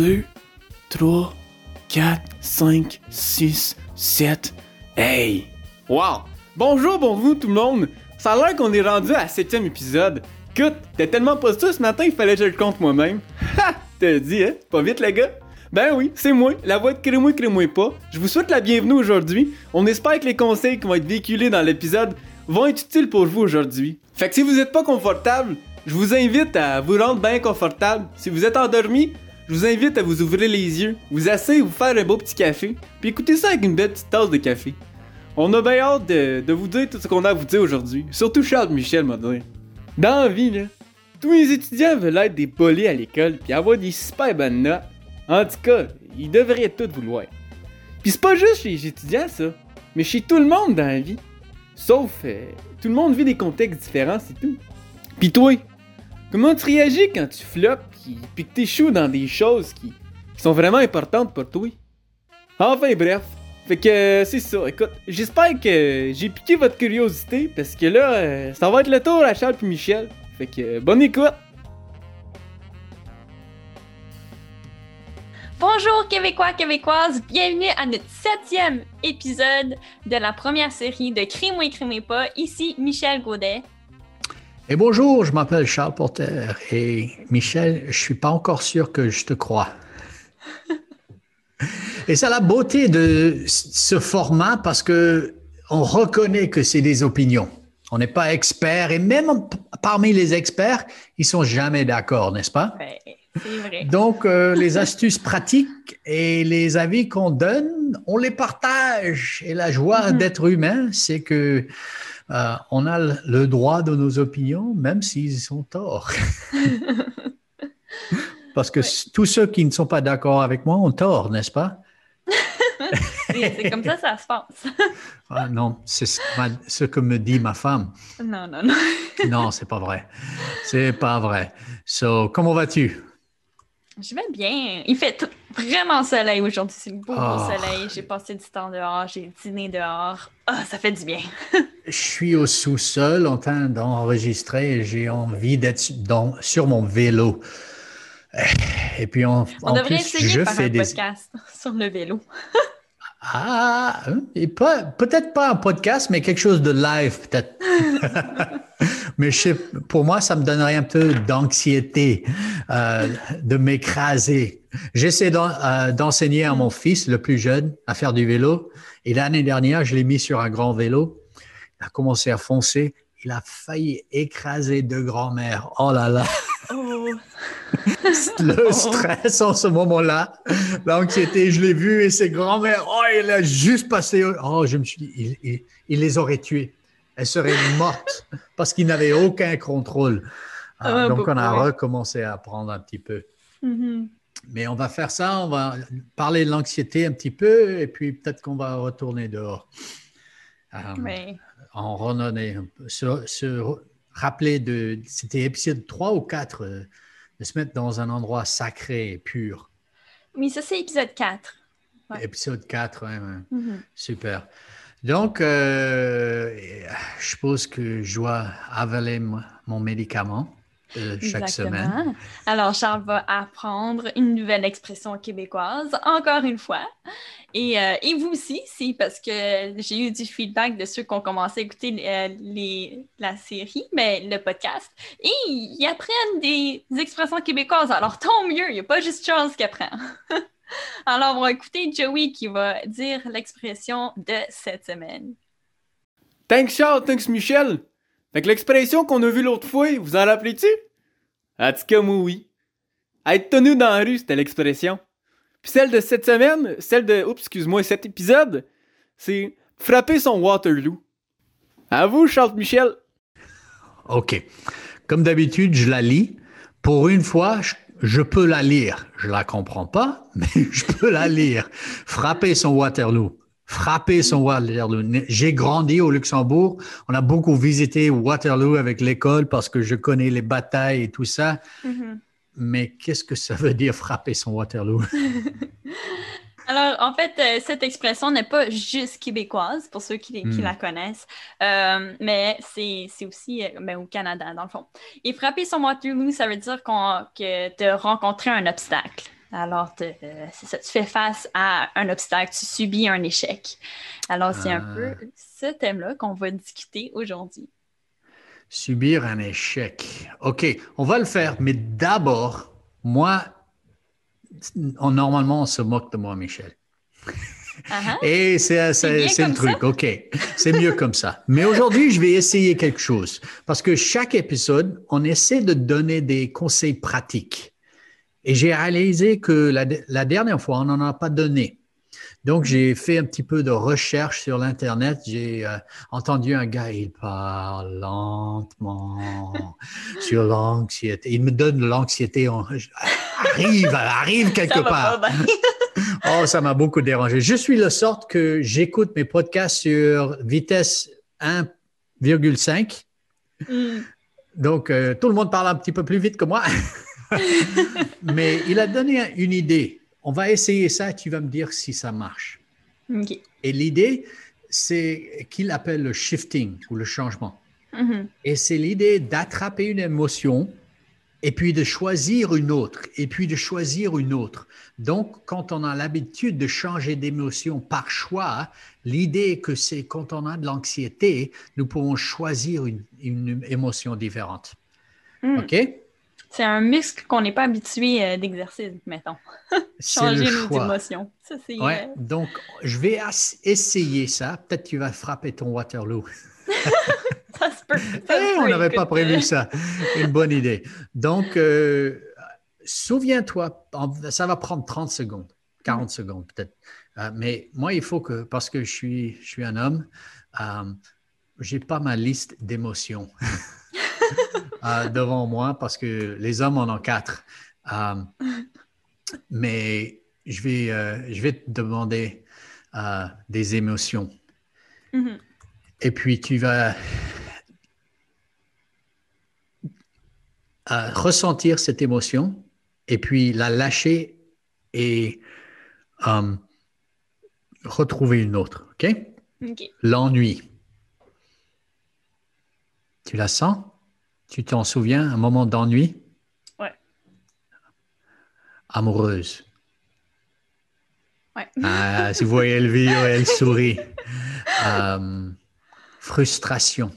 2, 3, 4, 5, 6, 7. Hey! Wow! Bonjour, bonjour tout le monde! Ça a l'air qu'on est rendu à 7 épisode. Écoute, t'es tellement pas ce matin, il fallait que je le compte moi-même. Ha! T'as dit, hein? Pas vite, les gars? Ben oui, c'est moi, la voix de Crémouille Crémouille pas. Je vous souhaite la bienvenue aujourd'hui. On espère que les conseils qui vont être véhiculés dans l'épisode vont être utiles pour vous aujourd'hui. Fait que si vous êtes pas confortable, je vous invite à vous rendre bien confortable. Si vous êtes endormi, je vous invite à vous ouvrir les yeux, vous asseoir, vous faire un beau petit café, puis écoutez ça avec une belle petite tasse de café. On a bien hâte de, vous dire tout ce qu'on a à vous dire aujourd'hui. Surtout Charles Michel m'a dit. Dans la vie, là, tous les étudiants veulent être des polis à l'école puis avoir des super bonnes notes. En tout cas, ils devraient tout vouloir. Puis c'est pas juste chez les étudiants, ça, mais chez tout le monde dans la vie. Sauf, euh, tout le monde vit des contextes différents, c'est tout. Pis toi, comment tu réagis quand tu floppes pis, pis que t'échoues dans des choses qui, qui sont vraiment importantes pour toi? Enfin bref, fait que euh, c'est ça. Écoute, j'espère que j'ai piqué votre curiosité parce que là, euh, ça va être le tour à Charles puis Michel. Fait que euh, bonne écoute! Bonjour Québécois, Québécoises, bienvenue à notre septième épisode de la première série de Crime ou Crime pas. Ici Michel Gaudet. Et bonjour, je m'appelle Charles Porter et Michel, je suis pas encore sûr que je te crois. et c'est la beauté de ce format parce que on reconnaît que c'est des opinions. On n'est pas expert et même parmi les experts, ils sont jamais d'accord, n'est-ce pas? Vrai. Donc, euh, les astuces pratiques et les avis qu'on donne, on les partage. Et la joie Mhm. d'être humain, c'est que euh, on a le droit de nos opinions, même s'ils sont tort. Parce que Ouais. tous ceux qui ne sont pas d'accord avec moi ont tort, n'est-ce pas? C'est c'est comme ça ça se passe. Ah, non, c'est ce, ce que me dit ma femme. non, non, non. Non, c'est pas vrai. C'est pas vrai. So, comment vas-tu? Je vais bien. Il fait tout- vraiment soleil aujourd'hui. C'est beau, beau Oh. soleil. J'ai passé du temps dehors. J'ai dîné dehors. Ah, ça fait du bien. Je suis au sous-sol en train d'enregistrer j'ai envie d'être dans- sur mon vélo. Et puis en, On en devrait plus, essayer je de faire fais un des... podcast sur le vélo. Ah, et pas, peut-être pas un podcast, mais quelque chose de live, peut-être. mais je pour moi, ça me donnerait un peu d'anxiété euh, de m'écraser. J'essaie euh, d'enseigner à mon fils, le plus jeune, à faire du vélo. Et l'année dernière, je l'ai mis sur un grand vélo. Il a commencé à foncer. Il a failli écraser deux grands-mères. Oh là là, Oh. le stress en ce moment-là, l'anxiété, je l'ai vu et ses grands-mères, oh, il a juste passé. Oh, je me suis dit, il, il- il les aurait tuées. Elles seraient mortes parce qu'il n'avait aucun contrôle. Ah, Ah, donc, on a recommencé à apprendre un petit peu. Mhm. Mais on va faire ça, on va parler de l'anxiété un petit peu et puis peut-être qu'on va retourner dehors. Euh, en peu. se, se rappeler de, c'était épisode 3 ou 4, euh, de se mettre dans un endroit sacré et pur. Oui, ça, c'est épisode 4. Ouais. Épisode 4, ouais, ouais. Mhm. super. Donc, euh, je suppose que je dois avaler mo- mon médicament euh, chaque semaine. Exactement. Alors, Charles va apprendre une nouvelle expression québécoise, encore une fois. Et, euh, et vous aussi, si, parce que j'ai eu du feedback de ceux qui ont commencé à écouter la série, mais le podcast, et ils apprennent des, des expressions québécoises. Alors, tant mieux, il n'y a pas juste Charles qui apprend. Alors, on va écouter Joey qui va dire l'expression de cette semaine. Thanks Charles, thanks Michel! Fait que l'expression qu'on a vue l'autre fois, vous en rappelez-tu? En tout cas, moi oui. Être tenu dans la rue, c'était l'expression. Puis celle de cette semaine, celle de, oups, excuse-moi, cet épisode, c'est frapper son Waterloo. À vous, Charles Michel. OK. Comme d'habitude, je la lis. Pour une fois, je, je peux la lire. Je la comprends pas, mais je peux la lire. Frapper son Waterloo. Frapper son Waterloo. J'ai grandi au Luxembourg. On a beaucoup visité Waterloo avec l'école parce que je connais les batailles et tout ça. Mais qu'est-ce que ça veut dire frapper son Waterloo? Alors, en fait, euh, cette expression n'est pas juste québécoise, pour ceux qui, qui Hmm. la connaissent, euh, mais c'est aussi euh, ben, au Canada, dans le fond. Et frapper son Waterloo, ça veut dire que de rencontrer un obstacle. Alors, c'est ça, tu fais face à un obstacle, tu subis un échec. Alors, c'est un Ah. peu ce thème-là qu'on va discuter aujourd'hui. Subir un échec. OK, on va le faire, mais d'abord, moi, on- normalement, on se moque de moi, Michel. Ah. Et c'est c'est le ça? truc, OK. C'est mieux comme ça. Mais aujourd'hui, je vais essayer quelque chose. Parce que chaque épisode, on essaie de donner des conseils pratiques. Et j'ai réalisé que la, la dernière fois, on n'en a pas donné. Donc, j'ai fait un petit peu de recherche sur l'Internet. J'ai euh, entendu un gars, il parle lentement sur l'anxiété. Il me donne l'anxiété. Arrive, arrive quelque Ça part. Oh, ça m'a beaucoup dérangé. Je suis de sorte que j'écoute mes podcasts sur vitesse 1,5. Hmm. Donc, euh, tout le monde parle un petit peu plus vite que moi. Mais il a donné une idée. On va essayer ça, tu vas me dire si ça marche. Et l'idée, c'est qu'il appelle le shifting ou le changement. Mhm. Et c'est l'idée d'attraper une émotion et puis de choisir une autre, et puis de choisir une autre. Donc, quand on a l'habitude de changer d'émotion par choix, l'idée est que c'est quand on a de l'anxiété, nous pouvons choisir une, une émotion différente. Hmm. OK? C'est un muscle qu'on n'est pas habitué euh, d'exercer, mettons. Changer nos choix. émotions. Ça, c'est. Ouais, euh, donc, je vais essayer ça. Peut-être tu vas frapper ton Waterloo. ça se peut. ça Eh, se on n'avait pas prévu ça. Une bonne idée. Donc, euh, souviens-toi, en- ça va prendre 30 secondes, 40 secondes peut-être. Euh, mais moi, il faut que, parce que je suis, je suis un homme, euh, j'ai pas ma liste d'émotions euh, devant moi parce que les hommes en ont quatre. Euh, mais je vais, euh, je vais te demander euh, des émotions. mhm. Et puis tu vas ressentir cette émotion et puis la lâcher et retrouver une autre. OK? OK. L'ennui. Tu la sens? Tu t'en souviens, un moment d'ennui? Ouais. Amoureuse. Ouais. Ah, si vous voyez Elvire, elle sourit. Euh, frustration.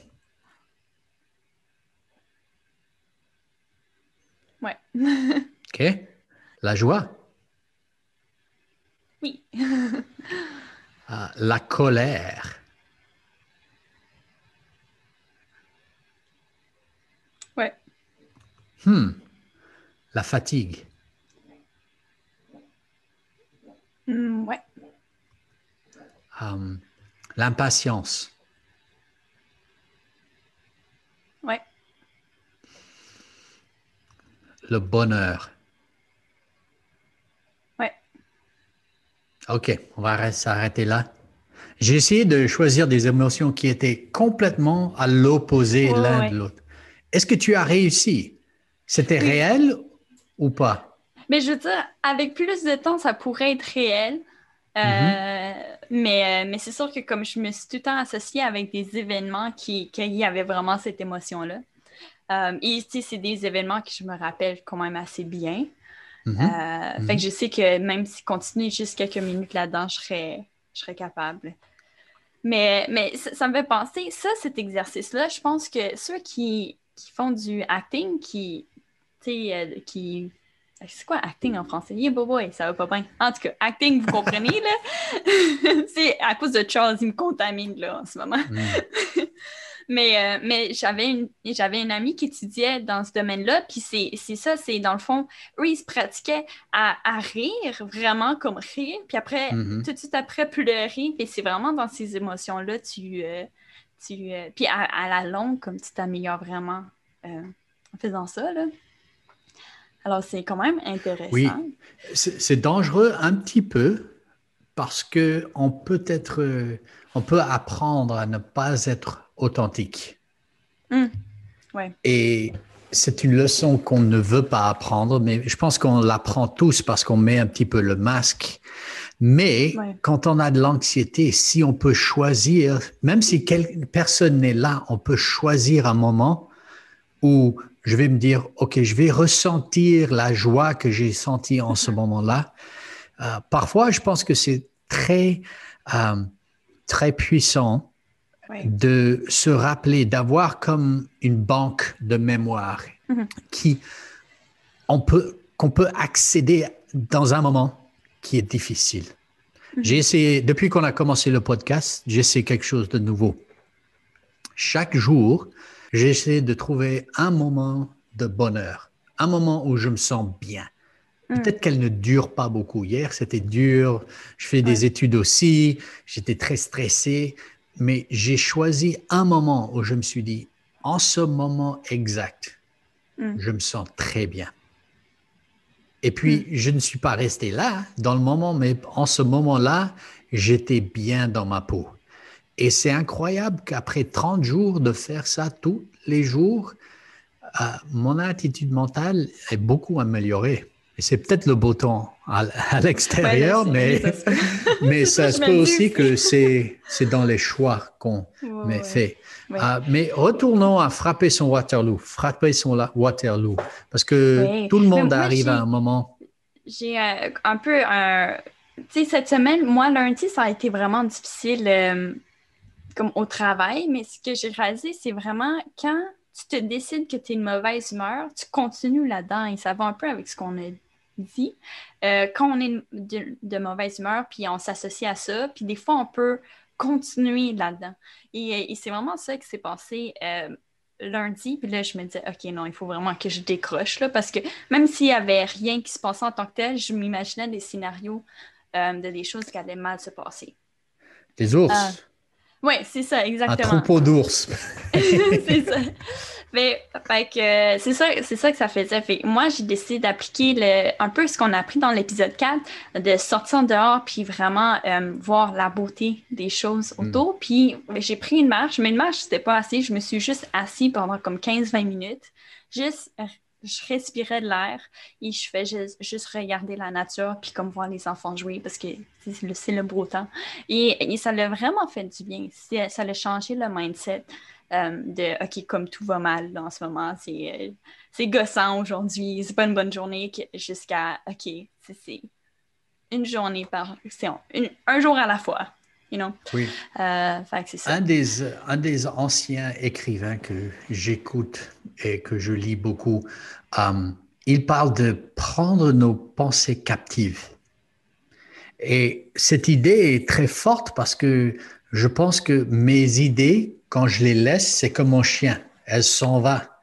Ouais. OK? La joie? oui. Euh, la colère. Ouais. Hmm. La fatigue. Ouais. Euh, L'impatience. Ouais. Le bonheur. Ouais. OK, on va arrêter- s'arrêter là. J'ai essayé de choisir des émotions qui étaient complètement à l'opposé l'un ouais. de l'autre. Est-ce que tu as réussi? C'était Oui. réel ou pas? Mais je veux dire, avec plus de temps, ça pourrait être réel. Euh, Mm-hmm. Mais, euh, mais c'est sûr que comme je me suis tout le temps associée avec des événements qui, qui y avait vraiment cette émotion-là. Euh, et sais, c'est des événements que je me rappelle quand même assez bien. Mhm. Euh, Fait que je sais que même si continuer juste quelques minutes là-dedans, je serais, je serais capable. Mais, mais ça, ça me fait penser, ça, cet exercice-là, je pense que ceux qui, qui font du acting, qui, tu sais, euh, qui... C'est quoi acting en français? Yeah, boy, boy, ça va pas bien. En tout cas, acting, vous comprenez, là? c'est à cause de Charles, il me contamine, là, en ce moment. Hmm. Mais, euh, mais j'avais une, une amie qui étudiait dans ce domaine-là, puis c'est, ça, c'est dans le fond, eux, ils se pratiquaient à, à rire, vraiment comme rire, puis après, Mhm. tout de suite après, pleurer, puis c'est vraiment dans ces émotions-là, tu... euh, tu euh, puis à, à la longue, comme tu t'améliores vraiment euh, en faisant ça, là. Alors, c'est quand même intéressant. Oui. C'est dangereux un petit peu parce que on peut être, euh, on peut apprendre à ne pas être authentique. Hum. Ouais. Et c'est une leçon qu'on ne veut pas apprendre, mais je pense qu'on l'apprend tous parce qu'on met un petit peu le masque. Mais Ouais. quand on a de l'anxiété, si on peut choisir, même si personne n'est là, on peut choisir un moment où je vais me dire, OK, je vais ressentir la joie que j'ai sentie en ce moment-là. Euh, parfois, je pense que c'est très, euh, très puissant de se rappeler, d'avoir comme une banque de mémoire mm-hmm. qui, on peut, qu'on peut accéder dans un moment qui est difficile. Mm-hmm. J'ai essayé, depuis qu'on a commencé le podcast, j'essaie quelque chose de nouveau. Chaque jour, j'essaie de trouver un moment de bonheur, un moment où je me sens bien. Mm. Peut-être qu'elle ne dure pas beaucoup. Hier, c'était dur. Je fais des études aussi. J'étais très stressé. Mais j'ai choisi un moment où je me suis dit, en ce moment exact, mm. je me sens très bien. Et puis, mm. je ne suis pas resté là dans le moment, mais en ce moment-là, j'étais bien dans ma peau. Et c'est incroyable qu'après 30 jours de faire ça tous les jours, euh, mon attitude mentale est beaucoup améliorée. Et c'est peut-être le beau temps à, l'extérieur, mais, mais ça se peut aussi que c'est, dans les choix qu'on fait. Euh, mais retournons à frapper son Waterloo, frapper son Waterloo, parce que tout le monde arrive à un moment. J'ai euh, un peu Tu sais, cette semaine, moi, lundi, ça a été vraiment difficile comme au travail, mais ce que j'ai réalisé, c'est vraiment quand tu te décides que tu es une mauvaise humeur, tu continues là-dedans et ça va un peu avec ce qu'on a dit. Euh, quand on est de, mauvaise humeur, puis on s'associe à ça, puis des fois, on peut continuer là-dedans. Et, c'est vraiment ça qui s'est passé euh, lundi. Puis là, je me disais, OK, non, il faut vraiment que je décroche, là, parce que même s'il n'y avait rien qui se passait en tant que tel, je m'imaginais des scénarios euh, de des choses qui allaient mal se passer. Des ours? Oui, c'est ça, exactement. Un troupeau d'ours. c'est ça. Mais, fait c'est ça, c'est ça que ça faisait. Fait, moi, j'ai décidé d'appliquer un peu ce qu'on a appris dans l'épisode 4, de sortir dehors puis vraiment euh, voir la beauté des choses hmm. autour. Puis j'ai pris une marche, mais une marche, c'était pas assez. Je me suis juste assis pendant comme 15-20 minutes, juste je respirais de l'air et je fais juste, regarder la nature puis comme voir les enfants jouer parce que c'est le, beau temps. Et, ça l'a vraiment fait du bien. Ça a changé le mindset euh, de OK, comme tout va mal en ce moment, c'est euh, gossant aujourd'hui, c'est pas une bonne journée jusqu'à OK, c'est une journée par. C'est un jour à la fois. Oui. Euh, un, des, un des anciens écrivains que j'écoute et que je lis beaucoup, euh, il parle de prendre nos pensées captives. Et cette idée est très forte parce que je pense que mes idées, quand je les laisse, c'est comme mon chien. Elle s'en va.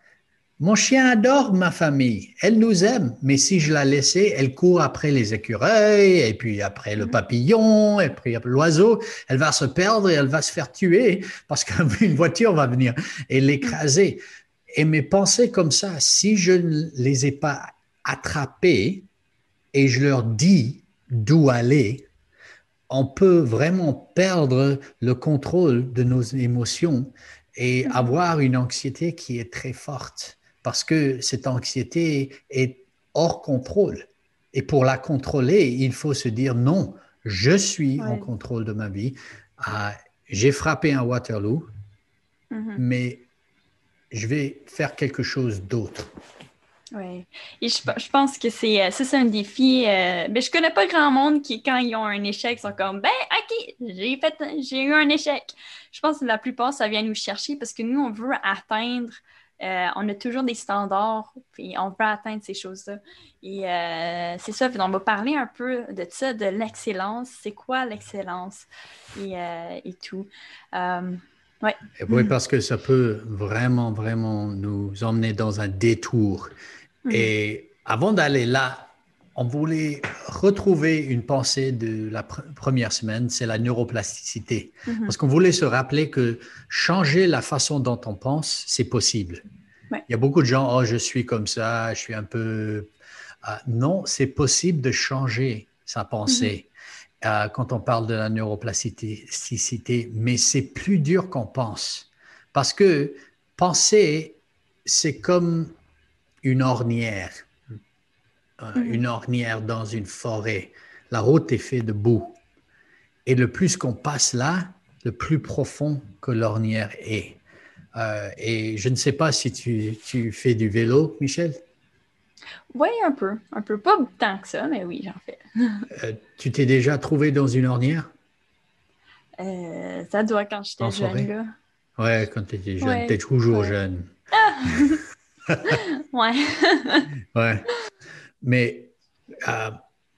Mon chien adore ma famille. Elle nous aime. Mais si je la laissais, elle court après les écureuils, et puis après le mm. papillon, et puis l'oiseau. Elle va se perdre et elle va se faire tuer parce qu'une voiture va venir et l'écraser. Et mes pensées comme ça, si je ne les ai pas attrapées et je leur dis d'où aller, on peut vraiment perdre le contrôle de nos émotions et mm. avoir une anxiété qui est très forte parce que cette anxiété est hors contrôle. Et pour la contrôler, il faut se dire non, je suis en contrôle de ma vie. Ah, j'ai frappé un Waterloo, mm-hmm. mais je vais faire quelque chose d'autre. Oui. Et je, pense que c'est euh, c'est un défi. Euh, ben, je connais pas grand monde qui, quand ils ont un échec, sont comme Ben, OK, j'ai fait j'ai eu un échec. Je pense que la plupart, ça vient nous chercher parce que nous, on veut atteindre euh, on a toujours des standards, et on veut atteindre ces choses-là. Et euh, c'est ça, on va parler un peu de ça, de l'excellence. C'est quoi l'excellence? Et, euh, tout. Ouais. Oui, parce que ça peut vraiment, vraiment nous emmener dans un détour. Mm. Et avant d'aller là, on voulait retrouver une pensée de la première semaine, c'est la neuroplasticité. Mm-hmm. Parce qu'on voulait se rappeler que changer la façon dont on pense, c'est possible. Il y a beaucoup de gens, oh, je suis comme ça, je suis un peu... Ah, non, c'est possible de changer sa pensée mm-hmm. euh, quand on parle de la neuroplasticité, mais c'est plus dur qu'on pense. Parce que penser, c'est comme une ornière. Euh, mhm. une ornière dans une forêt. La route est faite de boue. Et le plus qu'on passe là, le plus profond que l'ornière est. Euh, et je ne sais pas si tu, tu fais du vélo, Michel. Oui, un peu. Un peu. Pas tant que ça, mais oui, j'en fais. Euh, tu t'es déjà trouvé dans une ornière? Euh, ça doit quand j'étais jeune, là. Ouais, quand tu étais jeune. Ouais, Tu es toujours ouais. jeune. Ouais. Ouais. Mais euh,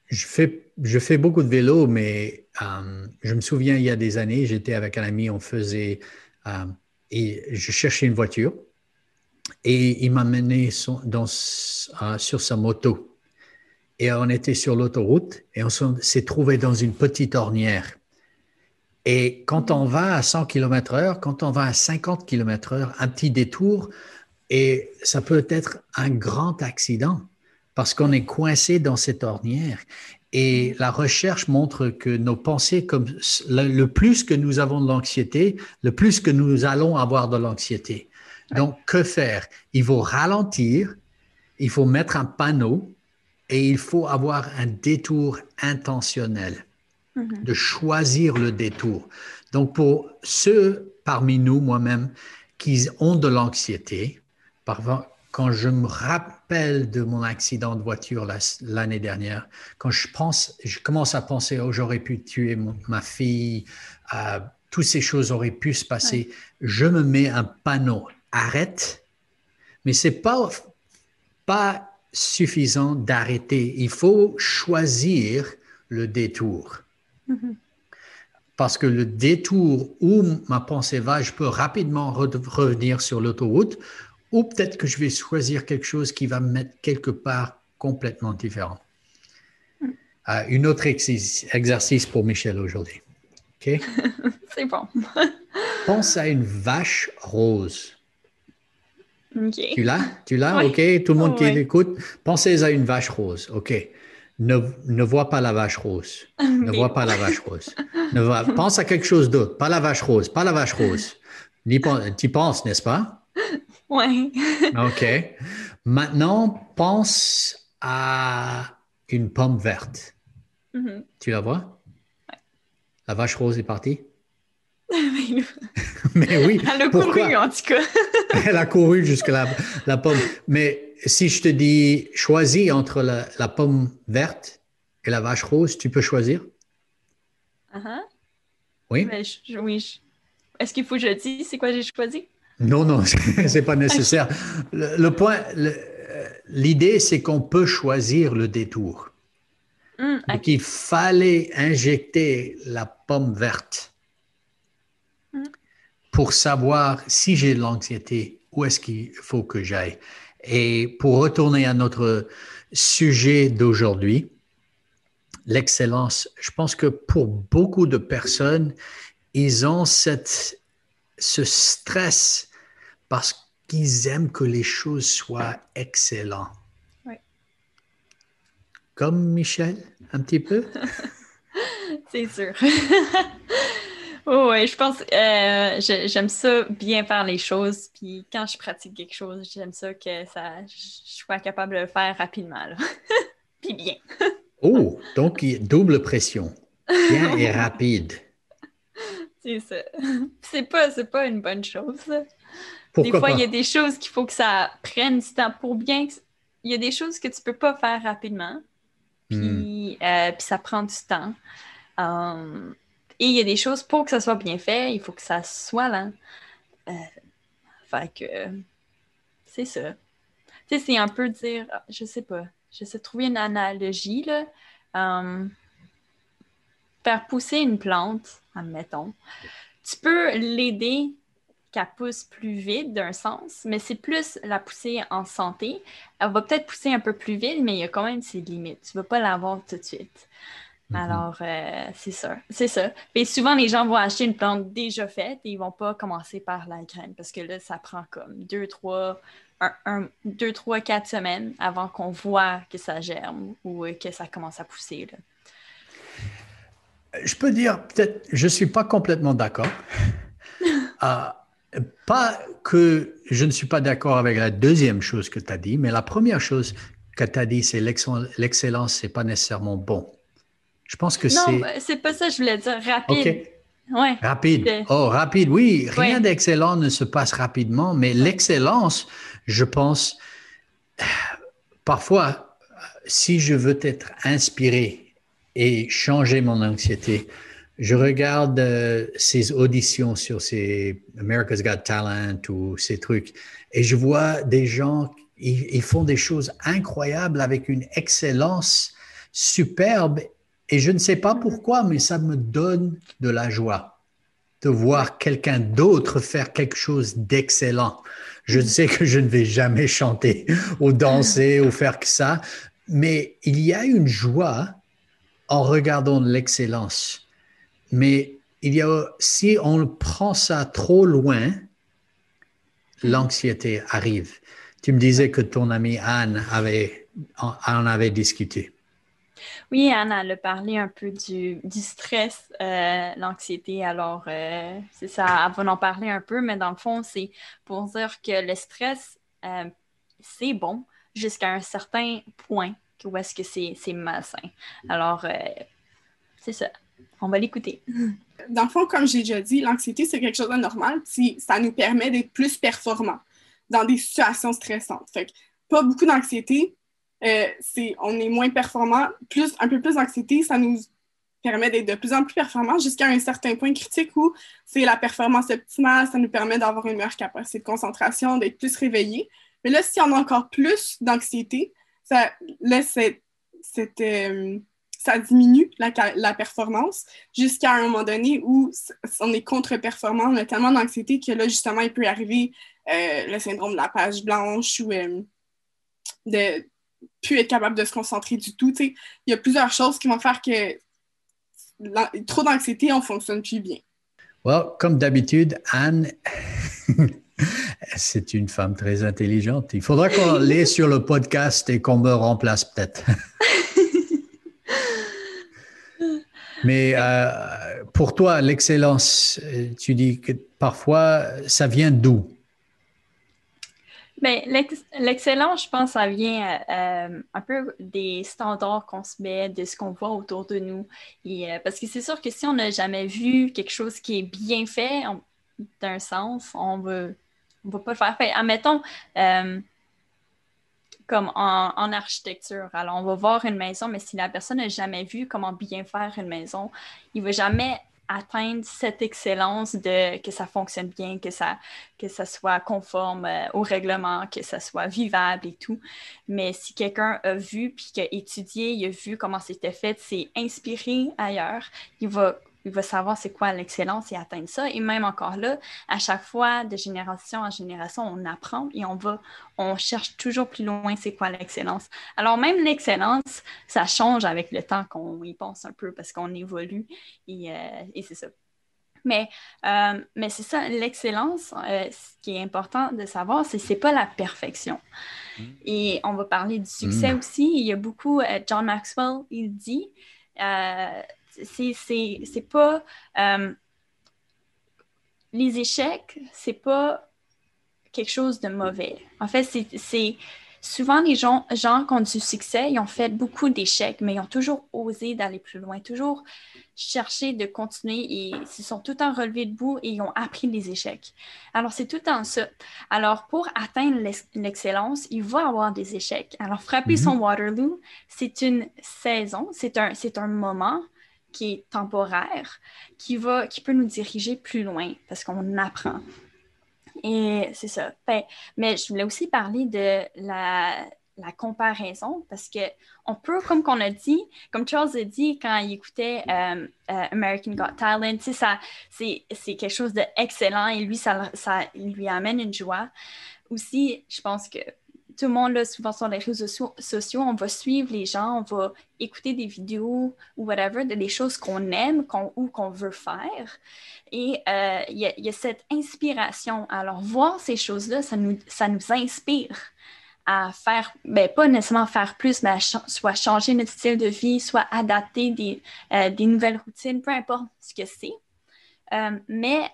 je, fais, je fais beaucoup de vélo, mais euh, je me souviens, il y a des années, j'étais avec un ami, on faisait. euh, et je cherchais une voiture et il m'a mené sur sa moto. Et on était sur l'autoroute et on s'est trouvé dans une petite ornière. Et quand on va à 100 km/h, quand on va à 50 km/h, un petit détour, et ça peut être un grand accident parce qu'on est coincé dans cette ornière. Et la recherche montre que nos pensées, comme le, le plus que nous avons de l'anxiété, le plus que nous allons avoir de l'anxiété. Donc, que faire? Il faut ralentir, il faut mettre un panneau et il faut avoir un détour intentionnel Mhm. de choisir le détour. Donc, pour ceux parmi nous, moi-même, qui ont de l'anxiété, quand je me rappelle de mon accident de voiture la- l'année dernière, quand je pense, je commence à penser, oh, j'aurais pu tuer mon- ma fille, euh, toutes ces choses auraient pu se passer, je me mets un panneau, arrête, mais c'est pas, pas suffisant d'arrêter. Il faut choisir le détour. Mhm. Parce que le détour où ma pensée va, je peux rapidement re- revenir sur l'autoroute ou peut-être que je vais choisir quelque chose qui va me mettre quelque part complètement différent. Euh, une autre exercice, exercice pour Michel aujourd'hui. OK? C'est bon. Pense à une vache rose. OK. Tu l'as? Tu l'as? Oui. OK? Tout le monde qui Oui. écoute, pensez à une vache rose. OK. Ne, ne vois pas la vache rose. Ne vois pas la vache rose. Ne vois- pense à quelque chose d'autre. Pas la vache rose. Pas la vache rose. Tu y penses, n'est-ce pas? Ouais. OK. Maintenant, pense à une pomme verte. Mhm. Tu la vois? La vache rose est partie? Elle Mais oui. a Pourquoi? couru, en tout cas. Elle a couru jusqu'à la, la pomme. Mais si je te dis choisis entre la, la pomme verte et la vache rose, tu peux choisir? Uh-huh. Oui? Mais je- je- oui. je- Est-ce qu'il faut que je dise c'est quoi j'ai choisi? Non, non, c'est pas nécessaire. Le, le point, l'idée, c'est qu'on peut choisir le détour. Hum, Donc, ok. il fallait injecter la pomme verte Mm. pour savoir si j'ai de l'anxiété, où est-ce qu'il faut que j'aille. Et pour retourner à notre sujet d'aujourd'hui, l'excellence, je pense que pour beaucoup de personnes, ils ont cette, ce stress parce qu'ils aiment que les choses soient excellentes. Ouais. Comme Michel, un petit peu? C'est sûr. oh, ouais, je pense euh, j'aime ça bien faire les choses. Puis quand je pratique quelque chose, j'aime ça que ça je sois capable de le faire rapidement. là. puis bien. Oh, donc double pression. Bien et rapide. C'est ça. C'est pas, c'est pas une bonne chose. Pourquoi des fois, il y a des choses qu'il faut que ça prenne du temps pour bien. Il y a des choses que tu peux pas faire rapidement. Hmm. Puis, euh, puis ça prend du temps. Um, et il y a des choses pour que ça soit bien fait, il faut que ça soit lent. Euh, fait que c'est ça. Tu sais, c'est un peu dire, ah, je sais pas, j'essaie de trouver une analogie là. Um, faire pousser une plante, admettons, tu peux l'aider qu'elle pousse plus vite d'un sens, mais c'est plus la pousser en santé. Elle va peut-être pousser un peu plus vite, mais il y a quand même ses limites. Tu ne vas pas l'avoir tout de suite. Mhm. Alors, euh, c'est ça. C'est ça. Et souvent, les gens vont acheter une plante déjà faite et ils vont pas commencer par la graine parce que là, ça prend comme deux, trois, un, un- deux, trois, quatre semaines avant qu'on voit que ça germe ou euh, que ça commence à pousser. là. Je peux dire, peut-être, je ne suis pas complètement d'accord. Euh, pas que je ne suis pas d'accord avec la deuxième chose que tu as dit, mais la première chose que tu as dit, c'est l'excell- l'excellence, ce n'est pas nécessairement bon. Je pense que Non, c'est. ben, c'est pas ça, je voulais dire rapide. OK. Ouais. Rapide. De- Oh, rapide, oui. Rien Ouais. d'excellent ne se passe rapidement, mais l'excellence, je pense, parfois, si je veux être inspiré et changer mon anxiété, je regarde euh, ces auditions sur ces America's Got Talent ou ces trucs et je vois des gens, ils, ils font des choses incroyables avec une excellence superbe et je ne sais pas pourquoi, mais ça me donne de la joie de voir quelqu'un d'autre faire quelque chose d'excellent. Je sais que je ne vais jamais chanter ou danser ou faire que ça, mais il y a une joie en regardant l'excellence. Mais il y a, si on prend ça trop loin, l'anxiété arrive. Tu me disais que ton amie Anne avait, en, avait discuté. Oui, Anne, elle a parlé un peu du, stress, euh, l'anxiété. Alors, euh, c'est ça, elle va en parler un peu, mais dans le fond, c'est pour dire que le stress, euh, c'est bon jusqu'à un certain point où est-ce que c'est malsain. Alors, c'est ça. On va l'écouter. Dans le fond, comme j'ai déjà dit, l'anxiété, c'est quelque chose de normal. Ça nous permet d'être plus performants dans des situations stressantes. Fait que pas beaucoup d'anxiété, euh, c'est, on est moins performant. Plus, un peu plus d'anxiété, ça nous permet d'être de plus en plus performants jusqu'à un certain point critique où c'est la performance optimale, ça nous permet d'avoir une meilleure capacité de concentration, d'être plus réveillé. Mais là, si on a encore plus d'anxiété, ça, là, c'est, euh, ça diminue la, la performance jusqu'à un moment donné où on est contre-performant, on a tellement d'anxiété que là, justement, il peut arriver euh, le syndrome de la page blanche ou euh, de plus être capable de se concentrer du tout. Il y a plusieurs choses qui vont faire que trop d'anxiété, on ne fonctionne plus bien. Well, comme d'habitude, Anne, c'est une femme très intelligente. Il faudra qu'on l'ait sur le podcast et qu'on me remplace peut-être. Mais euh, pour toi, l'excellence, tu dis que parfois, ça vient d'où? Ben, l'ex- l'excellence, je pense, ça vient euh, un peu des standards qu'on se met, de ce qu'on voit autour de nous. Et, euh, parce que c'est sûr que si on n'a jamais vu quelque chose qui est bien fait, d'un sens, on on va pas le faire. Fait, admettons, comme en, architecture. Alors, on va voir une maison, mais si la personne n'a jamais vu comment bien faire une maison, il ne va jamais atteindre cette excellence de que ça fonctionne bien, que ça, que ça soit conforme euh, au règlement, que ça soit vivable et tout. Mais si quelqu'un a vu, puis qu'il a étudié, il a vu comment c'était fait, s'est inspiré ailleurs, il va, il va savoir c'est quoi l'excellence et atteindre ça. Et même encore là, à chaque fois, de génération en génération, on apprend et on va, on cherche toujours plus loin c'est quoi l'excellence. Alors même l'excellence, ça change avec le temps qu'on y pense un peu parce qu'on évolue et, euh, et c'est ça. Mais, euh, mais c'est ça, l'excellence, euh, ce qui est important de savoir, c'est que ce n'est pas la perfection. Et on va parler du succès Mm. aussi. Il y a beaucoup, euh, John Maxwell, il dit, c'est- pas. euh, les échecs, c'est pas quelque chose de mauvais. En fait, c'est- souvent les gens, gens qui ont du succès, ils ont fait beaucoup d'échecs, mais ils ont toujours osé d'aller plus loin, toujours cherché de continuer et ils se sont tout le temps relevés debout et ils ont appris des échecs. Alors, c'est tout le temps ça. Alors, pour atteindre l'ex- l'excellence, il va avoir des échecs. Alors, frapper Mhm. son Waterloo, c'est une saison, c'est un, c'est un moment qui est temporaire, qui, va, qui peut nous diriger plus loin parce qu'on apprend. Et c'est ça. Ben, mais je voulais aussi parler de la, comparaison parce que on peut, comme qu'on a dit, comme Charles a dit quand il écoutait euh, euh, American Got Talent, c'est, c'est quelque chose d'excellent et lui, ça, ça lui amène une joie. Aussi, je pense que tout le monde, là, souvent sur les réseaux sociaux, on va suivre les gens, on va écouter des vidéos ou whatever, de des choses qu'on aime ou qu'on veut faire. Et euh, il y, a- cette inspiration. Alors, voir ces choses-là, ça nous, ça nous inspire à faire, ben, pas nécessairement faire plus, mais soit changer notre style de vie, soit adapter des, euh, des nouvelles routines, peu importe ce que c'est. Euh, mais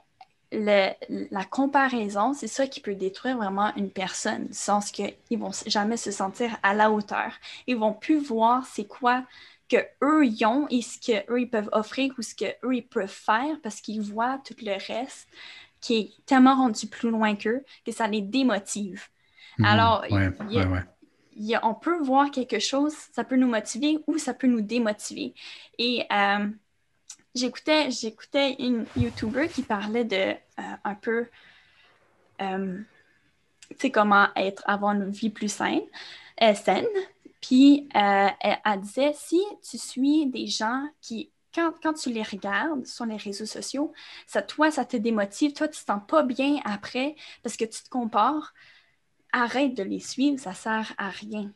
le- la comparaison, c'est ça qui peut détruire vraiment une personne, du sens qu'ils vont jamais se sentir à la hauteur. Ils vont plus voir c'est quoi que eux y ont et ce qu'eux ils peuvent offrir ou ce qu'eux ils peuvent faire parce qu'ils voient tout le reste qui est tellement rendu plus loin qu'eux que ça les démotive. Mhm. Alors, Ouais, il y a- ouais, ouais. il y a- on peut voir quelque chose, ça peut nous motiver ou ça peut nous démotiver. Et euh, j'écoutais, j'écoutais une YouTuber qui parlait de euh, un peu, euh, tu sais, comment être, avoir une vie plus saine, euh, saine. Puis elle, elle disait, si tu suis des gens qui, quand, quand tu les regardes sur les réseaux sociaux, ça, toi, ça te démotive, toi, tu te sens pas bien après parce que tu te compares arrête de les suivre, ça sert à rien.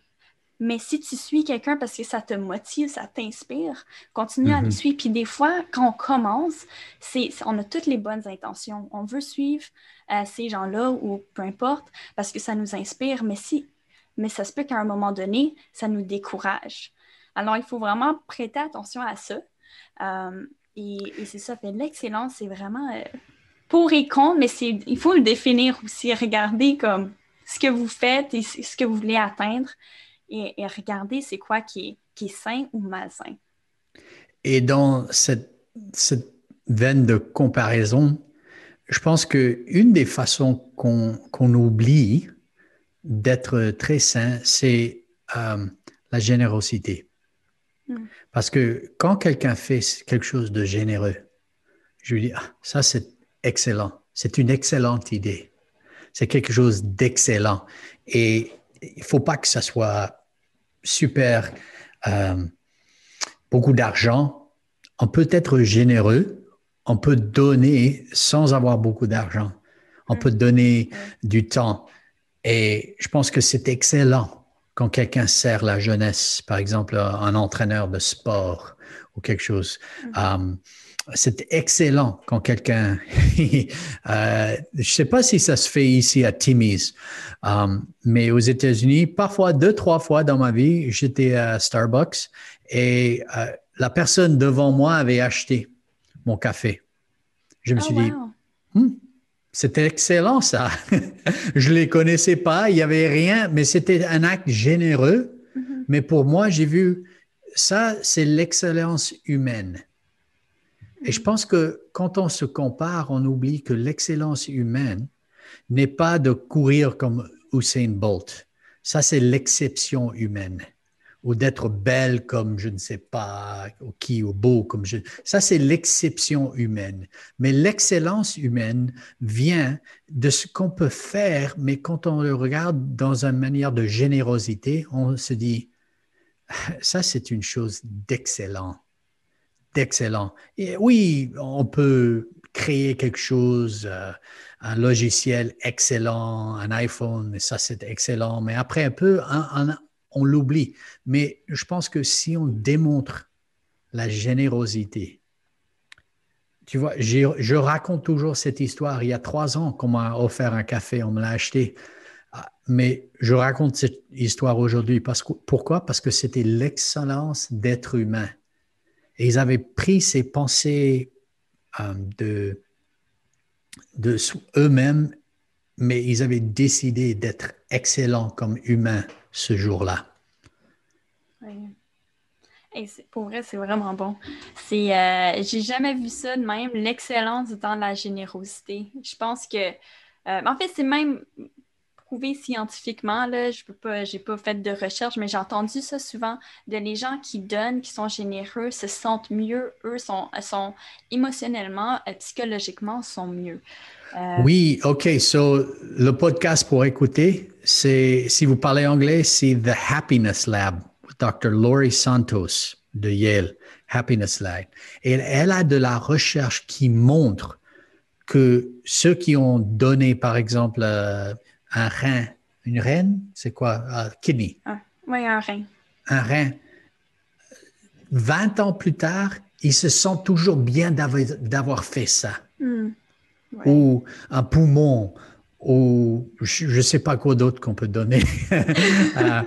Mais si tu suis quelqu'un parce que ça te motive, ça t'inspire, continue à Mhm. les suivre. Puis des fois, quand on commence, c'est, on a toutes les bonnes intentions. On veut suivre euh, ces gens-là ou peu importe parce que ça nous inspire. Mais si, mais ça se peut qu'à un moment donné, ça nous décourage. Alors, il faut vraiment prêter attention à ça. Euh, et, et c'est ça, fait l'excellence, c'est vraiment euh, pour et contre, mais il faut le définir aussi. Regarder comme ce que vous faites et ce que vous voulez atteindre et, et regarder c'est quoi qui est, qui est sain ou malsain. Et dans cette, cette veine de comparaison, je pense que une des façons qu'on qu'on oublie d'être très sain, c'est euh, la générosité. Mm. Parce que quand quelqu'un fait quelque chose de généreux, je lui dis, ah, ça c'est excellent, c'est une excellente idée, c'est quelque chose d'excellent. Et il ne faut pas que ça soit super, euh, beaucoup d'argent. On peut être généreux, on peut donner sans avoir beaucoup d'argent, on peut donner Ouais. du temps. Et je pense que c'est excellent quand quelqu'un sert la jeunesse, par exemple un entraîneur de sport ou quelque chose. Um, c'est excellent quand quelqu'un, euh, je ne sais pas si ça se fait ici à Timmy's, um, mais aux États-Unis, parfois deux, trois fois dans ma vie, j'étais à Starbucks et euh, la personne devant moi avait acheté mon café. Je me Oh, suis dit. Hmm, c'était excellent ça. je ne les connaissais pas, il n'y avait rien, mais c'était un acte généreux. Mhm. Mais pour moi, j'ai vu ça, c'est l'excellence humaine. Et je pense que quand on se compare, on oublie que l'excellence humaine n'est pas de courir comme Usain Bolt. Ça, c'est l'exception humaine. Ou d'être belle comme je ne sais pas, ou qui, ou beau comme je. Ça, c'est l'exception humaine. Mais l'excellence humaine vient de ce qu'on peut faire, mais quand on le regarde dans une manière de générosité, on se dit, ça, c'est une chose d'excellent. D'excellent. Et oui, on peut créer quelque chose, euh, un logiciel excellent, un iPhone, ça, c'est excellent. Mais après un peu, on l'oublie. Mais je pense que si on démontre la générosité, tu vois, je raconte toujours cette histoire. Il y a trois ans qu'on m'a offert un café, on me l'a acheté. Ah, Mais je raconte cette histoire aujourd'hui. Parce pourquoi? Parce que c'était l'excellence d'être humain. Ils avaient pris ces pensées euh, de, de eux-mêmes, mais ils avaient décidé d'être excellents comme humains ce jour-là. C'est- pour vrai, c'est vraiment bon. C'est, euh, j'ai jamais vu ça de même, l'excellence dans la générosité. Je pense que, euh, en fait, c'est même prouvé scientifiquement, là, je peux pas, j'ai pas fait de recherche, mais j'ai entendu ça souvent, de les gens qui donnent, qui sont généreux, se sentent mieux, eux sont, sont émotionnellement, euh, psychologiquement, sont mieux. Euh, Oui, OK. So, le podcast pour écouter, c'est, si vous parlez anglais, c'est The Happiness Lab, Dr. Laurie Santos de Yale, Happiness Lab. Et elle a de la recherche qui montre que ceux qui ont donné, par exemple, euh, un rein, une reine, c'est quoi? Euh, kidney, Oui, un rein. un rein. 20 ans plus tard, ils se sentent toujours bien d'avoir, fait ça Hmm. Ouais. ou un poumon, ou je ne sais pas quoi d'autre qu'on peut donner. Euh,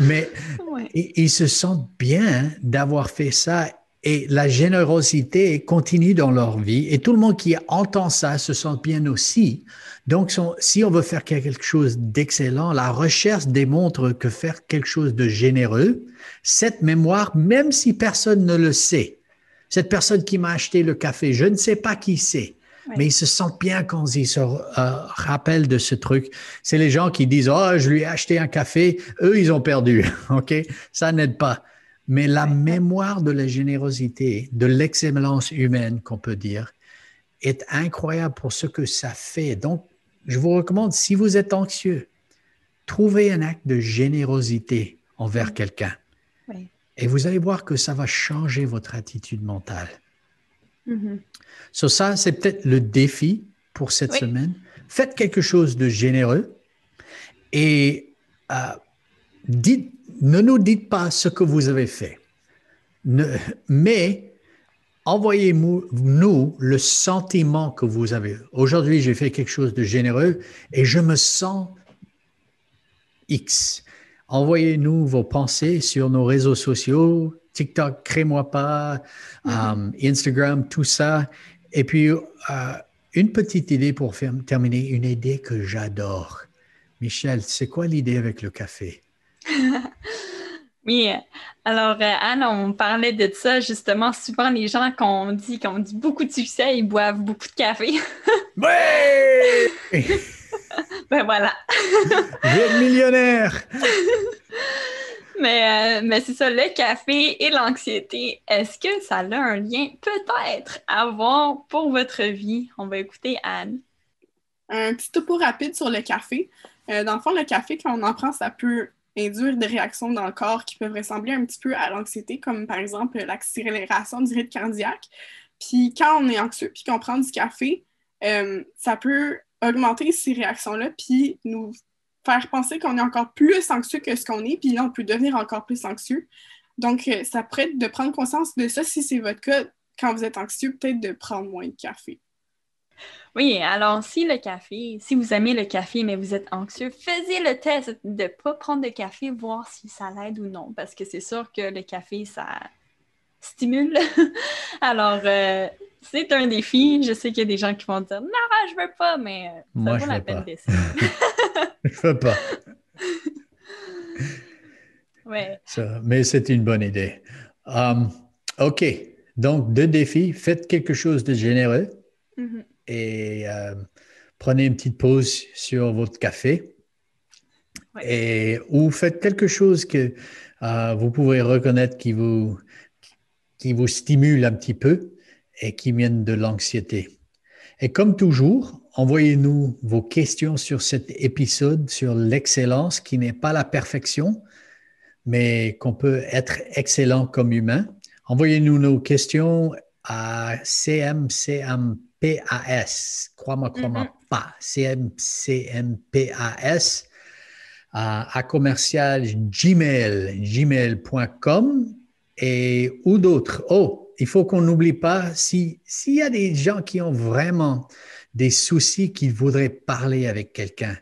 mais Ouais. ils se sentent bien d'avoir fait ça et la générosité continue dans leur vie et tout le monde qui entend ça se sent bien aussi. Donc, si on veut faire quelque chose d'excellent, la recherche démontre que faire quelque chose de généreux, cette mémoire, même si personne ne le sait, cette personne qui m'a acheté le café, je ne sais pas qui c'est, mais ils se sentent bien quand ils se euh, rappellent de ce truc. C'est les gens qui disent, oh, je lui ai acheté un café, eux, ils ont perdu. OK? Ça n'aide pas. Mais la mémoire de la générosité, de l'excellence humaine qu'on peut dire, est incroyable pour ce que ça fait. Donc, je vous recommande, si vous êtes anxieux, trouvez un acte de générosité envers quelqu'un. Et vous allez voir que ça va changer votre attitude mentale. Mm ça, c'est peut-être le défi pour cette semaine. Faites quelque chose de généreux et euh, dites ne nous dites pas ce que vous avez fait, mais envoyez-nous le sentiment que vous avez. Aujourd'hui, j'ai fait quelque chose de généreux et je me sens X. Envoyez-nous vos pensées sur nos réseaux sociaux, TikTok, crée-moi pas, mm-hmm. um, Instagram, tout ça. Et puis, euh, une petite idée pour terminer, une idée que j'adore. Michel, c'est quoi l'idée avec le café? oui, alors euh, Anne, on parlait de ça justement. Souvent, les gens qu'on dit qu'on dit beaucoup de succès, ils boivent beaucoup de café. oui! ben voilà. Vous millionnaire! mais, euh, mais c'est ça, le café et l'anxiété, est-ce que ça a un lien peut-être à voir pour votre vie? On va écouter Anne. Un petit topo rapide sur le café. Euh, dans le fond, le café, quand on en prend, ça peut induire des réactions dans le corps qui peuvent ressembler un petit peu à l'anxiété, comme par exemple l'accélération du rythme cardiaque. Puis quand on est anxieux puis qu'on prend du café, euh, ça peut augmenter ces réactions-là puis nous faire penser qu'on est encore plus anxieux que ce qu'on est, puis là, on peut devenir encore plus anxieux. Donc, euh, ça être de prendre conscience de ça si c'est votre cas. Quand vous êtes anxieux, peut-être de prendre moins de café. Oui, alors si le café, si vous aimez le café mais vous êtes anxieux, faisiez le test de ne pas prendre de café, voir si ça l'aide ou non, parce que c'est sûr que le café, ça stimule. alors, euh, c'est un défi. Je sais qu'il y a des gens qui vont dire non, je veux pas, mais euh, ça Moi, vaut la peine d'essayer. je veux pas. ouais. mais c'est une bonne idée. Um, OK. Donc, deux défis. Faites quelque chose de généreux. Mm-hmm et euh, prenez une petite pause sur votre café et, ou faites quelque chose que euh, vous pouvez reconnaître qui vous, qui vous stimule un petit peu et qui viennent de l'anxiété. Et comme toujours, envoyez-nous vos questions sur cet épisode sur l'excellence qui n'est pas la perfection, mais qu'on peut être excellent comme humain. Envoyez-nous nos questions à cmcm PAS. Crois-moi, crois-moi mm-hmm. pas. CMCMPAS à, à commercial gmail, gmail.com et ou d'autres. Oh, il faut qu'on n'oublie pas, s'il y a des gens qui ont vraiment des soucis, qui voudraient parler avec quelqu'un,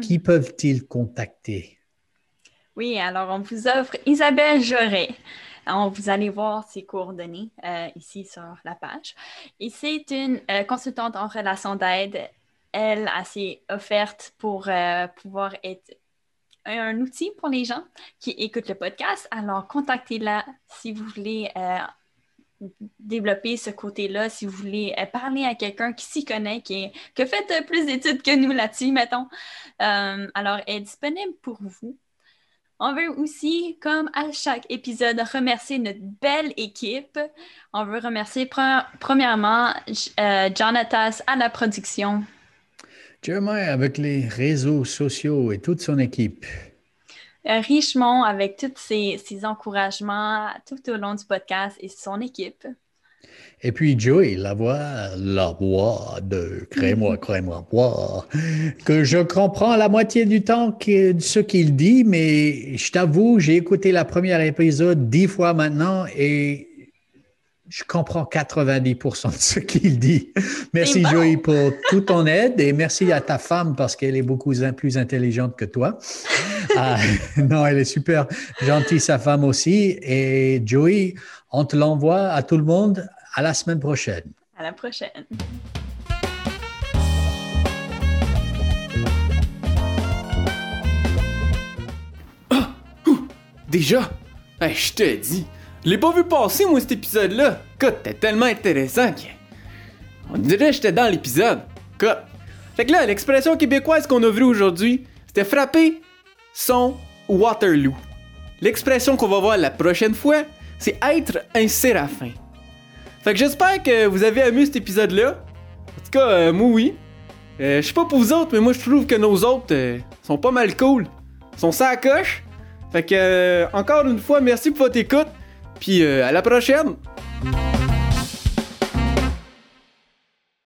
qui mm-hmm. peuvent-ils contacter? Oui, alors on vous offre Isabelle Joret. vous allez voir ses coordonnées euh, ici sur la page. Et c'est une euh, consultante en relation d'aide. Elle a ses offertes pour euh, pouvoir être un, outil pour les gens qui écoutent le podcast. Alors, contactez-la si vous voulez développer ce côté-là, si vous voulez parler à quelqu'un qui s'y connaît, qui, a fait plus d'études que nous là-dessus, mettons. alors, elle est disponible pour vous. On veut aussi, comme à chaque épisode, remercier notre belle équipe. On veut remercier premièrement euh, Jonatas à la production. Jeremiah avec les réseaux sociaux et toute son équipe. Euh, Richemont avec tous ses, ses encouragements tout au long du podcast et son équipe. Et puis Joey, la voix, la voix de Crée-moi, crée-moi, voix, que je comprends la moitié du temps que, ce qu'il dit, mais je t'avoue, j'ai écouté la première épisode dix fois maintenant et je comprends 90% de ce qu'il dit. Merci Joey pour toute ton aide et merci à ta femme parce qu'elle est beaucoup plus intelligente que toi. Ah, non, elle est super gentille, sa femme aussi. Et Joey, on te l'envoie à tout le monde à la semaine prochaine. À la prochaine. Déjà? Hey, je te dis, je l'ai pas vu passer, moi, cet épisode-là. Écoute, t'es tellement intéressant que... On dirait que j'étais dans l'épisode. Écoute. Fait que là, l'expression québécoise qu'on a vue aujourd'hui, c'était frapper son Waterloo. L'expression qu'on va voir la prochaine fois, c'est être un séraphin. Fait que j'espère que vous avez aimé cet épisode-là. En tout cas, euh, moi oui. Euh, je sais pas pour vous autres, mais moi je trouve que nos autres euh, sont pas mal cool. Ils sont ça à coche. Fait que, encore une fois, merci pour votre écoute. Puis à la prochaine!